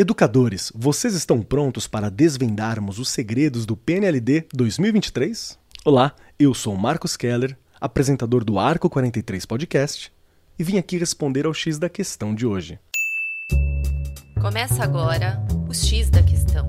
Educadores, vocês estão prontos para desvendarmos os segredos do PNLD 2023? Olá, eu sou Marcos Keller, apresentador do Arco 43 Podcast, e vim aqui responder ao X da questão de hoje. Começa agora o X da questão.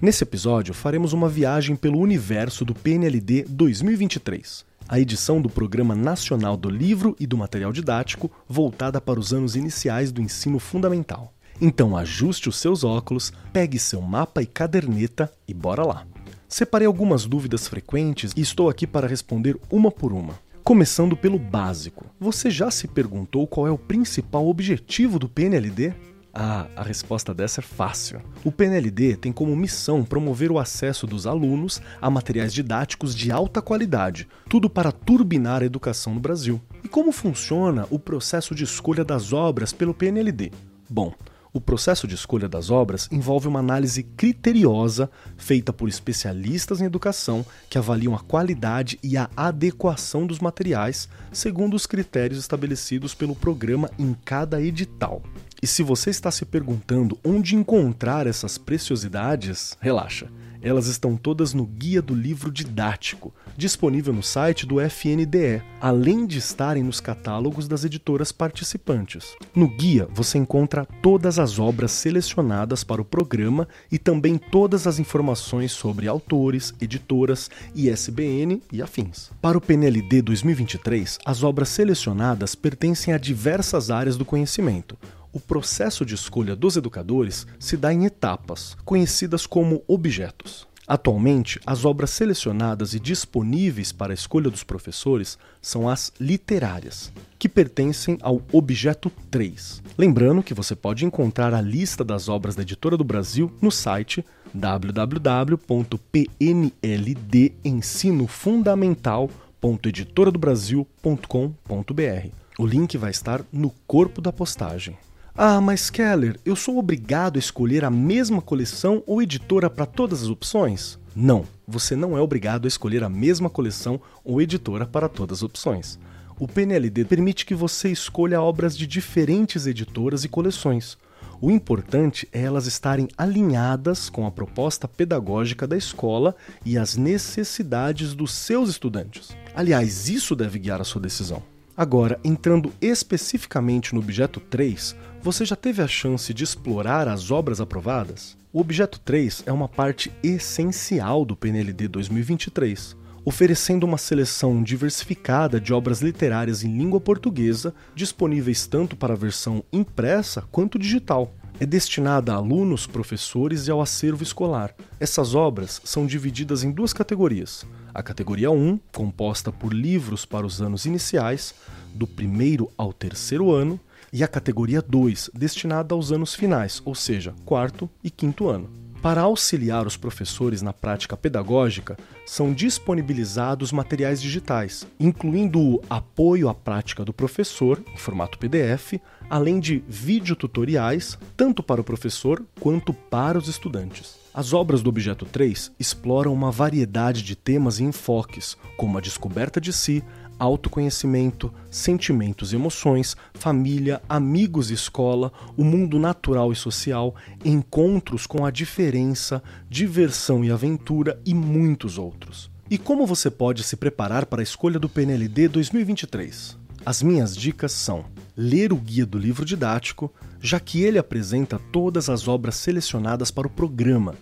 Nesse episódio, faremos uma viagem pelo universo do PNLD 2023, a edição do Programa Nacional do Livro e do Material Didático voltada para os anos iniciais do ensino fundamental. Então ajuste os seus óculos, pegue seu mapa e caderneta e bora lá! Separei algumas dúvidas frequentes e estou aqui para responder uma por uma. Começando pelo básico. Você já se perguntou qual é o principal objetivo do PNLD? Ah, a resposta dessa é fácil. O PNLD tem como missão promover o acesso dos alunos a materiais didáticos de alta qualidade, tudo para turbinar a educação no Brasil. E como funciona o processo de escolha das obras pelo PNLD? Bom, o processo de escolha das obras envolve uma análise criteriosa feita por especialistas em educação que avaliam a qualidade e a adequação dos materiais segundo os critérios estabelecidos pelo programa em cada edital. E se você está se perguntando onde encontrar essas preciosidades, relaxa. Elas estão todas no Guia do Livro Didático, disponível no site do FNDE, além de estarem nos catálogos das editoras participantes. No guia você encontra todas as obras selecionadas para o programa e também todas as informações sobre autores, editoras, ISBN e afins. Para o PNLD 2023, as obras selecionadas pertencem a diversas áreas do conhecimento, o processo de escolha dos educadores se dá em etapas, conhecidas como objetos. Atualmente, as obras selecionadas e disponíveis para a escolha dos professores são as literárias, que pertencem ao objeto 3. Lembrando que você pode encontrar a lista das obras da Editora do Brasil no site www.pnldinsinofundamental.editoradobrasil.com.br. O link vai estar no corpo da postagem. Ah, mas Keller, eu sou obrigado a escolher a mesma coleção ou editora para todas as opções? Não, você não é obrigado a escolher a mesma coleção ou editora para todas as opções. O PNLD permite que você escolha obras de diferentes editoras e coleções. O importante é elas estarem alinhadas com a proposta pedagógica da escola e as necessidades dos seus estudantes. Aliás, isso deve guiar a sua decisão. Agora, entrando especificamente no objeto 3, você já teve a chance de explorar as obras aprovadas? O objeto 3 é uma parte essencial do PNLD 2023, oferecendo uma seleção diversificada de obras literárias em língua portuguesa, disponíveis tanto para a versão impressa quanto digital. É destinada a alunos, professores e ao acervo escolar. Essas obras são divididas em duas categorias: a categoria 1, composta por livros para os anos iniciais, do primeiro ao terceiro ano, e a categoria 2, destinada aos anos finais, ou seja, quarto e quinto ano. Para auxiliar os professores na prática pedagógica, são disponibilizados materiais digitais, incluindo o apoio à prática do professor, em formato PDF, além de videotutoriais, tanto para o professor quanto para os estudantes. As obras do Objeto 3 exploram uma variedade de temas e enfoques, como a descoberta de si, autoconhecimento, sentimentos e emoções, família, amigos e escola, o mundo natural e social, encontros com a diferença, diversão e aventura e muitos outros. E como você pode se preparar para a escolha do PNLD 2023? As minhas dicas são: ler o guia do livro didático, já que ele apresenta todas as obras selecionadas para o programa,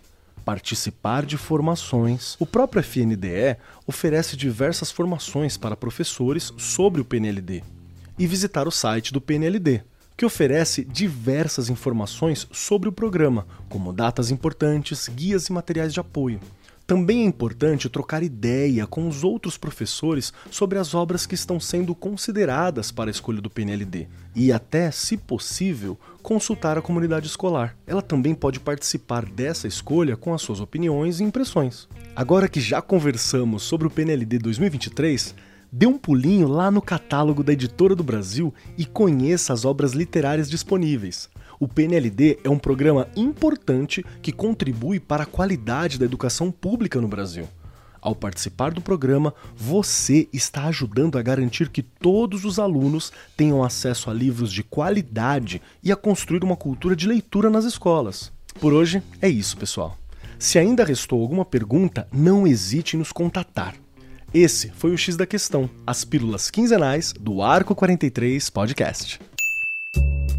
participar de formações. O próprio FNDE oferece diversas formações para professores sobre o PNLD. E visitar o site do PNLD, que oferece diversas informações sobre o programa, como datas importantes, guias e materiais de apoio. Também é importante trocar ideia com os outros professores sobre as obras que estão sendo consideradas para a escolha do PNLD e até, se possível, consultar a comunidade escolar. Ela também pode participar dessa escolha com as suas opiniões e impressões. Agora que já conversamos sobre o PNLD 2023, dê um pulinho lá no catálogo da Editora do Brasil e conheça as obras literárias disponíveis. O PNLD é um programa importante que contribui para a qualidade da educação pública no Brasil. Ao participar do programa, você está ajudando a garantir que todos os alunos tenham acesso a livros de qualidade e a construir uma cultura de leitura nas escolas. Por hoje é isso, pessoal. Se ainda restou alguma pergunta, não hesite em nos contatar. Esse foi o X da Questão, as pílulas quinzenais do Arco 43 Podcast.